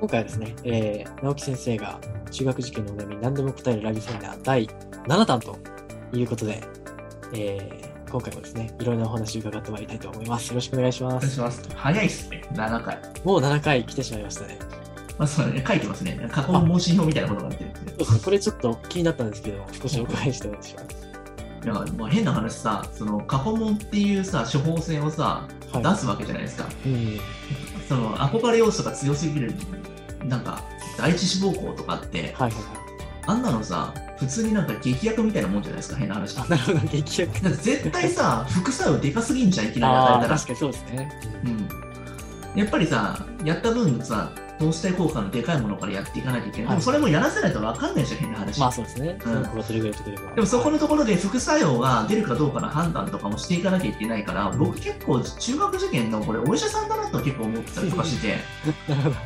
今回はですね、えー、直樹先生が中学受験のお悩みに何でも答えるラビセミナー第7弾ということで、えー、今回もですね、いろいろなお話を伺ってまいりたいと思います。よろしくお願いします。お願いします。早いっすね、7回。もう7回来てしまいましたね。まあ、そうね、書いてますね。過去の問診票みたいなことが出てるそうですね、これちょっと気になったんですけど、少しお伺いしてお願いします。だからもう変な話さ、その過去問っていうさ、処方箋をさ、はい出すわけじゃないですか。うん。その憧れ要素が強すぎる、なんか、第一志望校とかって、はいはいはい。あんなのさ、普通になんか劇薬みたいなもんじゃないですか、変な話。あ、なるほど、劇薬。絶対さ、副作用でかすぎんじゃん、いきなり与えたら確。かにそうですね。うん。やっぱりさ、やった分さ、投資対効果のでかいものからやっていかなきゃいけない。はいでもそれもやらせないと分かんないじゃん、変な話。まあそうですね。うん。でもそこのところで副作用が出るかどうかの判断とかもしていかなきゃいけないから、僕結構中学受験のこれお医者さんだなと結構思ってたりとかして、なるほど。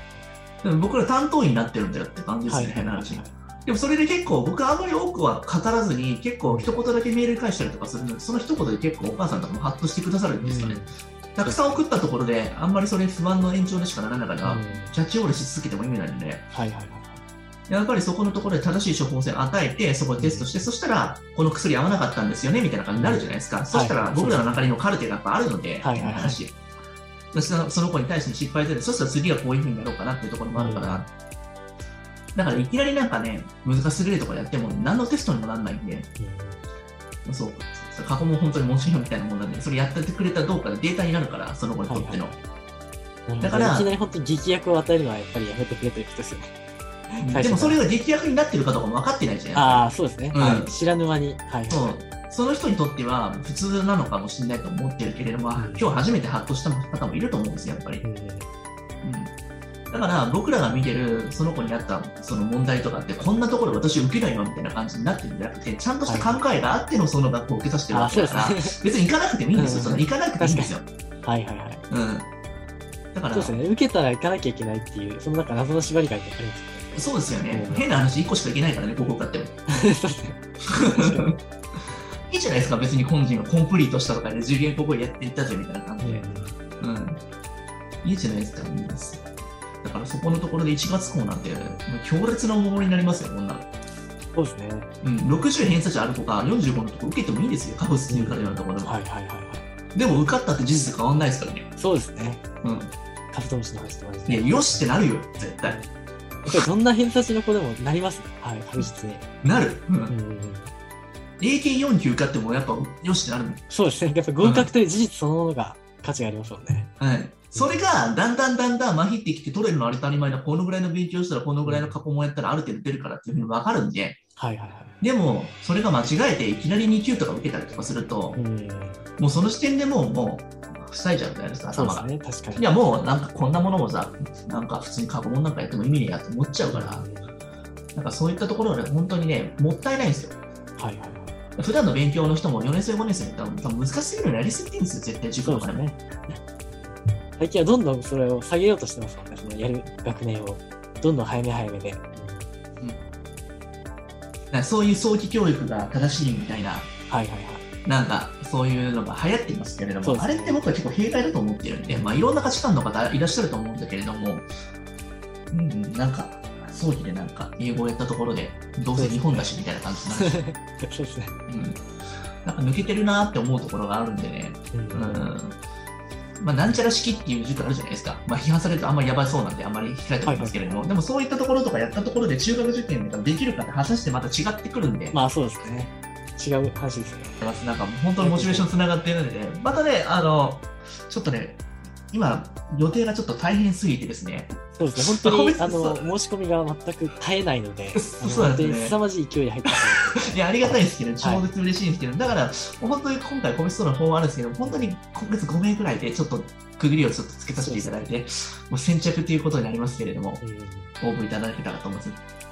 でも僕ら担当医になってるんだよって感じですね、変な話。でもそれで結構僕あんまり多くは語らずに結構一言だけメール返したりとかするので、その一言で結構お母さんとかもハッとしてくださるんですよね。たくさん送ったところであんまりそれ不安の延長でしかならなかったら、うん。キャッチボールし続けても意味ないんで、はいはいはい。やっぱりそこのところで正しい処方箋を与えて、そこでテストして、そしたら、この薬合わなかったんですよね、みたいな感じになるじゃないですか。そしたら、僕らの中にもカルテがやっぱあるので、はいはいはい。話。そのその子に対して失敗する。そしたら次はこういうふうになろうかなっていうところもあるから、だからいきなりなんかね、難しすぎるとかやっても、何のテストにもならないんで、そう、過去も本当に問診票みたいなもんなんで、それやっててくれたらどうかでデータになるから、その子にとっての。うんだからいきなり本当に劇薬を与えるのはやっぱりやめてくれという人ですよね。でもそれが劇薬になってるかどうかも分かってないじゃん。ああ、そうですね。うんはい。知らぬ間に。はい。そうその人にとっては普通なのかもしれないと思ってるけれども、うん今日初めてハッとした方もいると思うんですよ、やっぱり。うんうんだから僕らが見てるその子にあったその問題とかってこんなところ私受けないよみたいな感じになってるんじゃなくてちゃんとした考えがあってのその学校を受けさせてるわけだから。別に行かなくてもいいんですよ、うんその行かなくていいんですよ。はいはいはい。うん、だからそうですね。受けたら行かなきゃいけないっていう、そのなんか謎の縛りがありますそうですよね、うん変な話1個しか行けないからね、ここ買っても。いいじゃないですか、別に本人がコンプリートしたとかで受験ここやっていったぜみたいな感じで。うんうん。いいじゃないですか。だからそこのところで1月校なんて、強烈なお守りになりますよ、こんなの。そうですね。うん、60偏差値ある子が45のとこ受けてもいいですよ、カフス入科のようなところでも。はいはいはいはい。でも受かったって事実変わんないですからね。そうですね。うん。カブトムシの話と同じいや、で。よしってなるよ、絶対。どんな偏差値の子でもなりますね。はい、確実に。なる。う。うんんうんうん。AK4 級受かってもやっぱよしってなる。そうですね。やっぱ合格という事実そのものが価値がありますもんね。はい。それがだんだんだんだんまひってきて取れるのは当たり前だ。このぐらいの勉強したらこのぐらいの過去問やったらある程度出るからっていうふうに分かるんで、はいはいはい。でも、それが間違えていきなり2級とか受けたりとかするとう、ん。もうその時点でもう、もう、塞いじゃうじゃないですか、頭が。そうですね。確かに。いや、もうなんかこんなものもさ、なんか普通に過去問なんかやっても意味ねえやって思っちゃうから、なんかそういったところで本当にね、もったいないんですよ。はいはいはい。普段の勉強の人も4年生、5年生って多分多分難しすぎるのやりすぎてるんですよ、絶対塾とかね。最近はどんどんそれを下げようとしてますもんね。そのやる学年を。どんどん早め早めで。だからそういう早期教育が正しいみたいな、はいはいはい。なんかそういうのが流行っていますけれども、ねあれって僕は結構弊害だと思ってるんで、まあいろんな価値観の方いらっしゃると思うんだけれども、うん、なんか、早期でなんか英語をやったところで、どうせ日本だしみたいな感じになるし、そうですね。うん、なんか抜けてるなって思うところがあるんでね、ううんん、まあなんちゃら式っていう塾あるじゃないですか。まあ批判されるとあんまりやばそうなんであんまり控えてますけれども、でもそういったところとかやったところで中学受験ができるかって果たしてまた違ってくるんで、まあそうですね。違う話ですね。なんか本当にモチベーションつながっているので、またね、あの、ちょっとね、今、予定がちょっと大変すぎてですね、そうですね。本当に、あの、申し込みが全く絶えないので、そうですね凄まじい勢いで入ってますのいや、ありがたいですけど、超絶嬉しいんですけど、だから、本当に今回、コメストの方はあるんですけど、本当に今月5名くらいで、ちょっと区切りをちょっとつけさせていただいて、もう先着ということになりますけれども、で。うん応募いただけたらと思います。